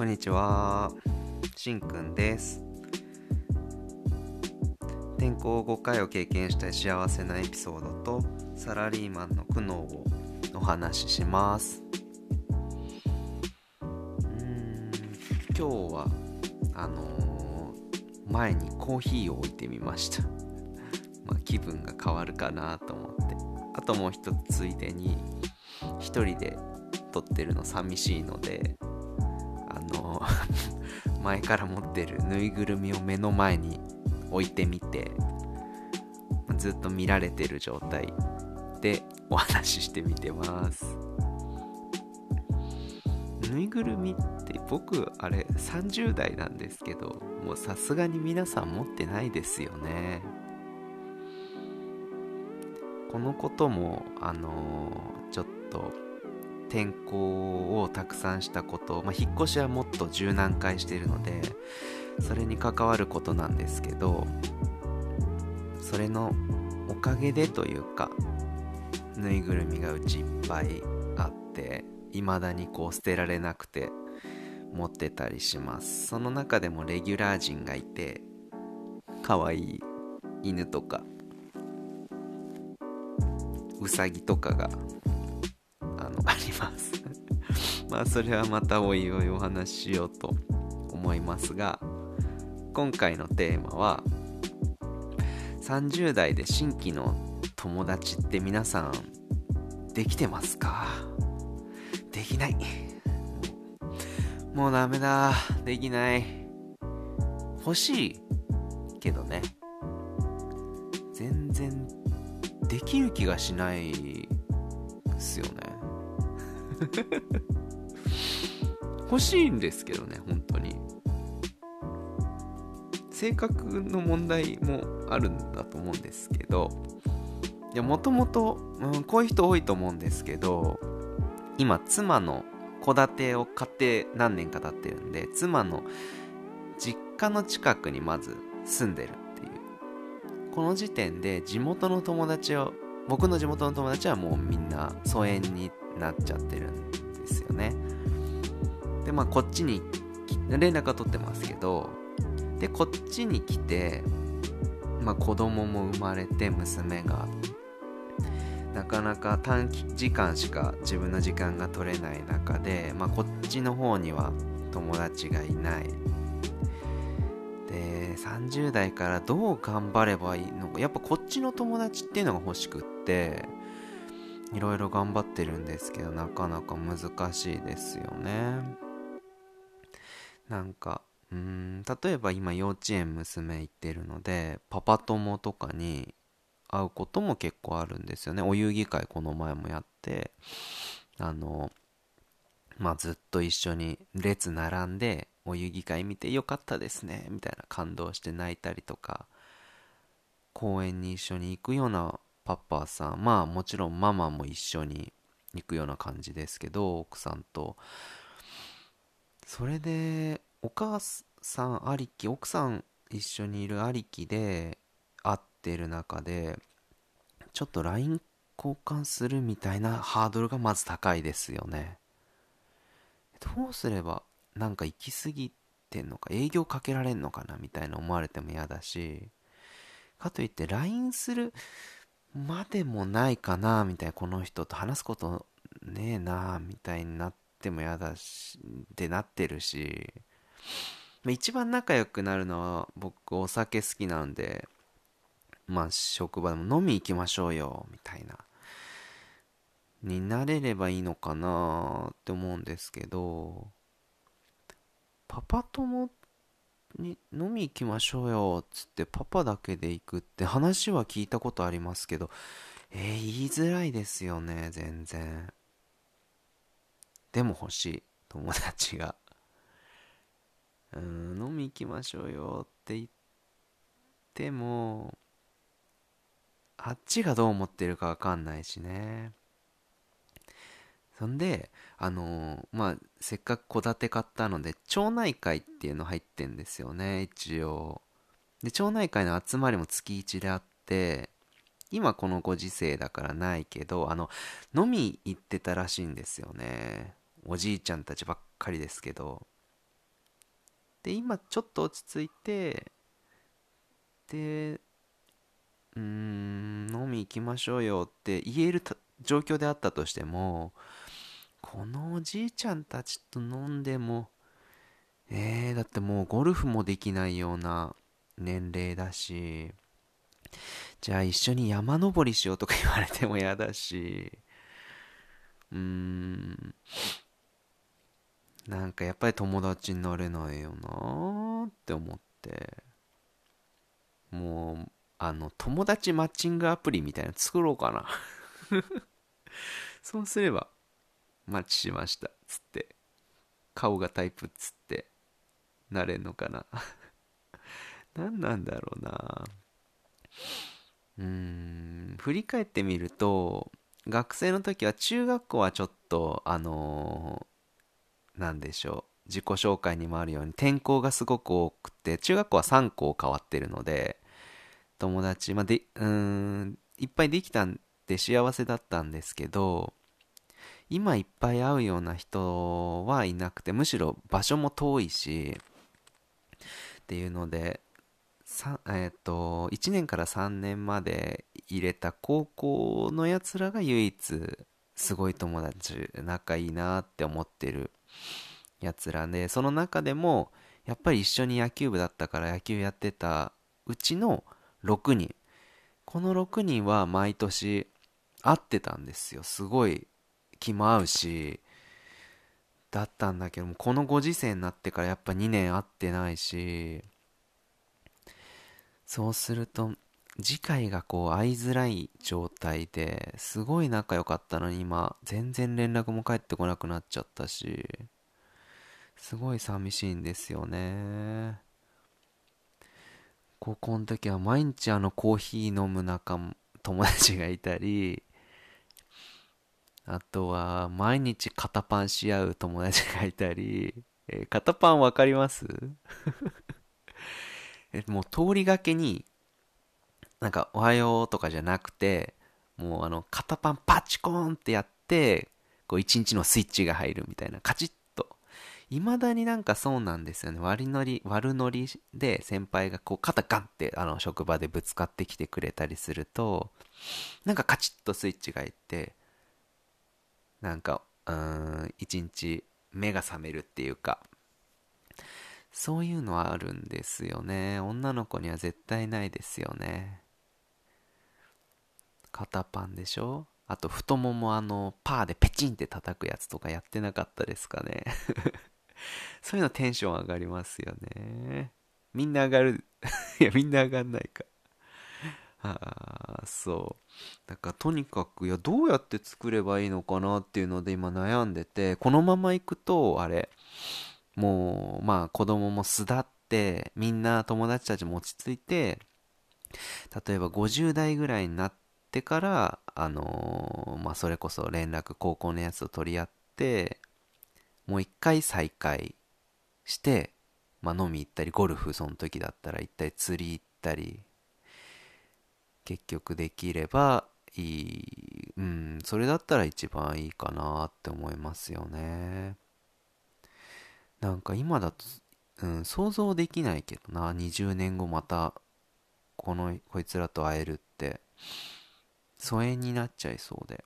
こんにちは。しんくんです。転校5回を経験した幸せなエピソードとサラリーマンの苦悩をお話しします。うん、今日は、あのー前にコーヒーを置いてみました。まあ気分が変わるかなと思って。あともう一つついでに、一人で撮ってるの寂しいので、前から持ってるぬいぐるみを目の前に置いてみてずっと見られてる状態で お話ししてみてます。ぬいぐるみって僕あれ30代なんですけどもうさすがに皆さん持ってないですよね。このこともあのちょっと転校をたくさんしたこと、まあ、引っ越しはもっと柔軟化しているのでそれに関わることなんですけどそれのおかげでというかぬいぐるみがうちいっぱいあって未だにこう捨てられなくて持ってたりします。その中でもレギュラー陣がいて可愛いい犬とかうさぎとかがまあそれはまたおいおいお話ししようと思いますが今回のテーマは30代で新規の友達って皆さんできてますか？できない。もうダメだ。できない。欲しいけどね。全然できる気がしないですよね。欲しいんですけどね本当に。性格の問題もあるんだと思うんですけどいやもともとこういう人多いと思うんですけど今妻の戸建てを買って何年か経ってるんで妻の実家の近くにまず住んでるっていう。この時点で地元の友達を僕の地元の友達はもうみんな疎遠になっちゃってるんですよね。でまあこっちに連絡は取ってますけどでこっちに来てまあ子供も生まれて娘が。なかなか短期時間しか自分の時間が取れない中で、まあ、こっちの方には友達がいない。で30代からどう頑張ればいいのか。やっぱこっちの友達っていうのが欲しくっていろいろ頑張ってるんですけどなかなか難しいですよね。なんかうん例えば今幼稚園娘行ってるのでパパ友とかに会うことも結構あるんですよね。お遊戯会この前もやってあのまあずっと一緒に列並んでお遊戯会見てよかったですねみたいな感動して泣いたりとか公園に一緒に行くようなパパさんまあもちろんママも一緒に行くような感じですけど奥さんと。それでお母さんありき奥さん一緒にいるありきで会ってる中でちょっと LINE 交換するみたいなハードルがまず高いですよね。どうすればなんか行き過ぎてんのか営業かけられんのかなみたいな思われても嫌だしかといって LINE するまでもないかなみたいなこの人と話すことねえなみたいになっても嫌だしってなってるし。一番仲良くなるのは僕お酒好きなんでまあ職場でも飲み行きましょうよみたいな。になれればいいのかなって思うんですけどパパ友に飲み行きましょうよっつってパパだけで行くって話は聞いたことありますけどえー、言いづらいですよね全然。でも欲しい。友達が。うん飲み行きましょうよ。って言ってもあっちがどう思ってるかわかんないしね。そんであのまあせっかく戸建て買ったので町内会っていうの入ってんですよね一応。で町内会の集まりも月1であって今このご時世だからないけどあの飲み行ってたらしいんですよね。おじいちゃんたちばっかりですけどで今ちょっと落ち着いてでうーん飲み行きましょうよって言える状況であったとしてもこのおじいちゃんたちと飲んでもえー、だってもうゴルフもできないような年齢だしじゃあ一緒に山登りしようとか言われても嫌だしうーん。なんかやっぱり友達になれないよなーって思って。もうあの友達マッチングアプリみたいなの作ろうかな。そうすればマッチしましたつって。顔がタイプっつって。なれんのかな。何なんだろうな。うん振り返ってみると学生の時は中学校はちょっとあのー、なんでしょう。自己紹介にもあるように転校がすごく多くて中学校は3校変わってるので友達、まあ、でうんいっぱいできたんで幸せだったんですけど今いっぱい会うような人はいなくてむしろ場所も遠いしっていうのでえー、と1年から3年まで入れた高校のやつらが唯一すごい友達仲いいなって思ってるやつらでその中でもやっぱり一緒に野球部だったから野球やってたうちの6人。この6人は毎年会ってたんですよ。すごい気も合うしだったんだけどもこのご時世になってからやっぱ2年会ってないしそうすると次回がこう会いづらい状態ですごい仲良かったのに今全然連絡も返ってこなくなっちゃったしすごい寂しいんですよね。高校の時は毎日あのコーヒー飲む仲友達がいたりあとは毎日肩パンし合う友達がいたり、えー、肩パンわかります？もう通りがけに、なんか、おはようとかじゃなくて、もうあの、肩パンパチコーンってやって、こう、一日のスイッチが入るみたいな、カチッと。未だになんかそうなんですよね。割り乗り、悪乗りで先輩がこう、肩ガンって、あの、職場でぶつかってきてくれたりすると、なんかカチッとスイッチが入って、なんか、うーん、一日目が覚めるっていうか、そういうのはあるんですよね。女の子には絶対ないですよね。肩パンでしょ？あと太ももあの、パーでペチンって叩くやつとかやってなかったですかね？そういうのテンション上がりますよね。みんな上がる。いや、みんな上がんないか。ああ、そう。だからとにかく、いや、どうやって作ればいいのかなっていうので今悩んでて、このまま行くと、あれ、もう、まあ子供も巣立って、みんな友達たちも落ち着いて、例えば50代ぐらいになってから、あのー、まあそれこそ連絡、高校のやつを取り合って、もう一回再会して、まあ飲み行ったり、ゴルフその時だったら一体釣り行ったり、結局できればいい、うん、それだったら一番いいかなって思いますよね。なんか今だと、うん、想像できないけどな、20年後また、この、こいつらと会えるって、疎遠になっちゃいそうで。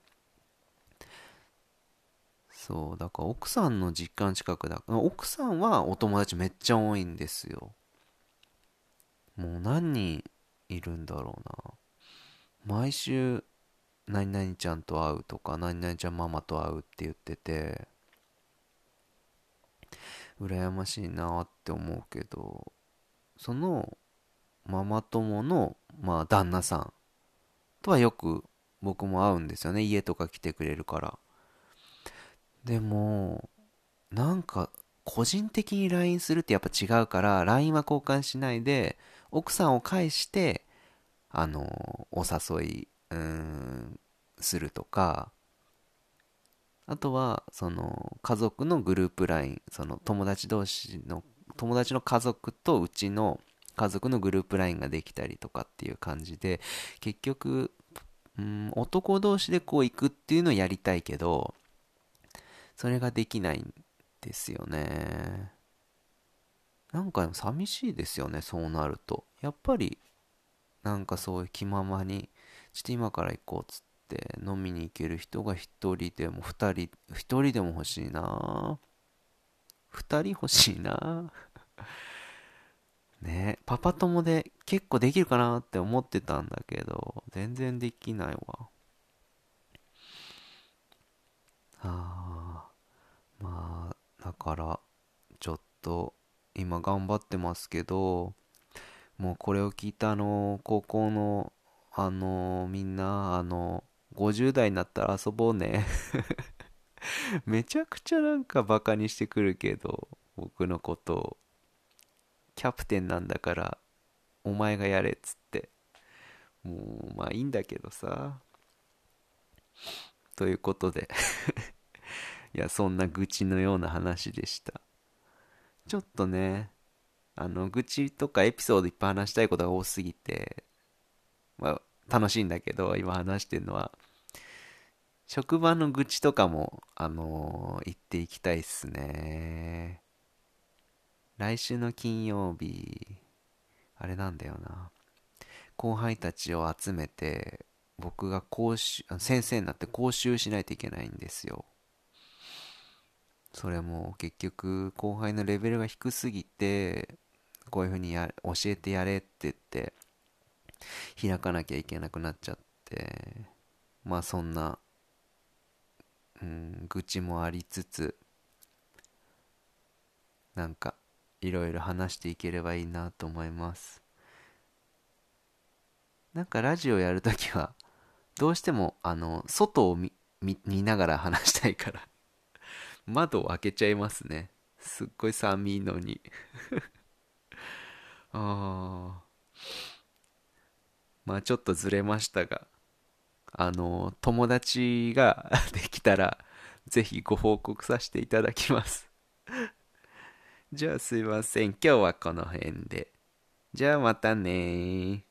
そう、だから奥さんの実家の近くだ。奥さんはお友達めっちゃ多いんですよ。もう何人いるんだろうな。毎週、何々ちゃんと会うとか、何々ちゃんママと会うって言ってて、羨ましいなって思うけどそのママ友のまあ旦那さんとはよく僕も会うんですよね。家とか来てくれるから。でもなんか個人的に LINE するってやっぱ違うから LINE は交換しないで奥さんを介してあのお誘いうんするとか。あとは、その、家族のグループ LINE、その友達同士の、友達の家族とうちの家族のグループ LINE ができたりとかっていう感じで、結局、うん、男同士でこう行くっていうのをやりたいけど、それができないんですよね。なんか寂しいですよねそうなると。やっぱりなんかそういう気ままにちょっと今から行こうっつって飲みに行ける人が1人でも2人1人でも欲しいな。2人欲しいな。ね。パパ友で結構できるかなって思ってたんだけど全然できないわ。あまあだからちょっと今頑張ってますけどもうこれを聞いたあの高校のあのみんなあの50代になったら遊ぼうね。めちゃくちゃなんかバカにしてくるけど僕のことを。キャプテンなんだからお前がやれっつって。もうまあいいんだけどさ。ということで。いやそんな愚痴のような話でした。ちょっとねあの愚痴とかエピソードいっぱい話したいことが多すぎてまあ楽しいんだけど今話してるのは。職場の愚痴とかもあのー、言っていきたいっすね。来週の金曜日あれなんだよな。後輩たちを集めて僕が講習先生になって講習しないといけないんですよ。それも結局後輩のレベルが低すぎてこういうふうにや教えてやれって言って開かなきゃいけなくなっちゃってまあそんな、うん、愚痴もありつつなんかいろいろ話していければいいなと思います。なんかラジオやるときはどうしてもあの外を見見ながら話したいから窓を開けちゃいますね。すっごい寒いのに。ああまあちょっとずれましたがあの友達ができたらぜひご報告させていただきます。じゃあすいません。今日はこの辺で。じゃあまたね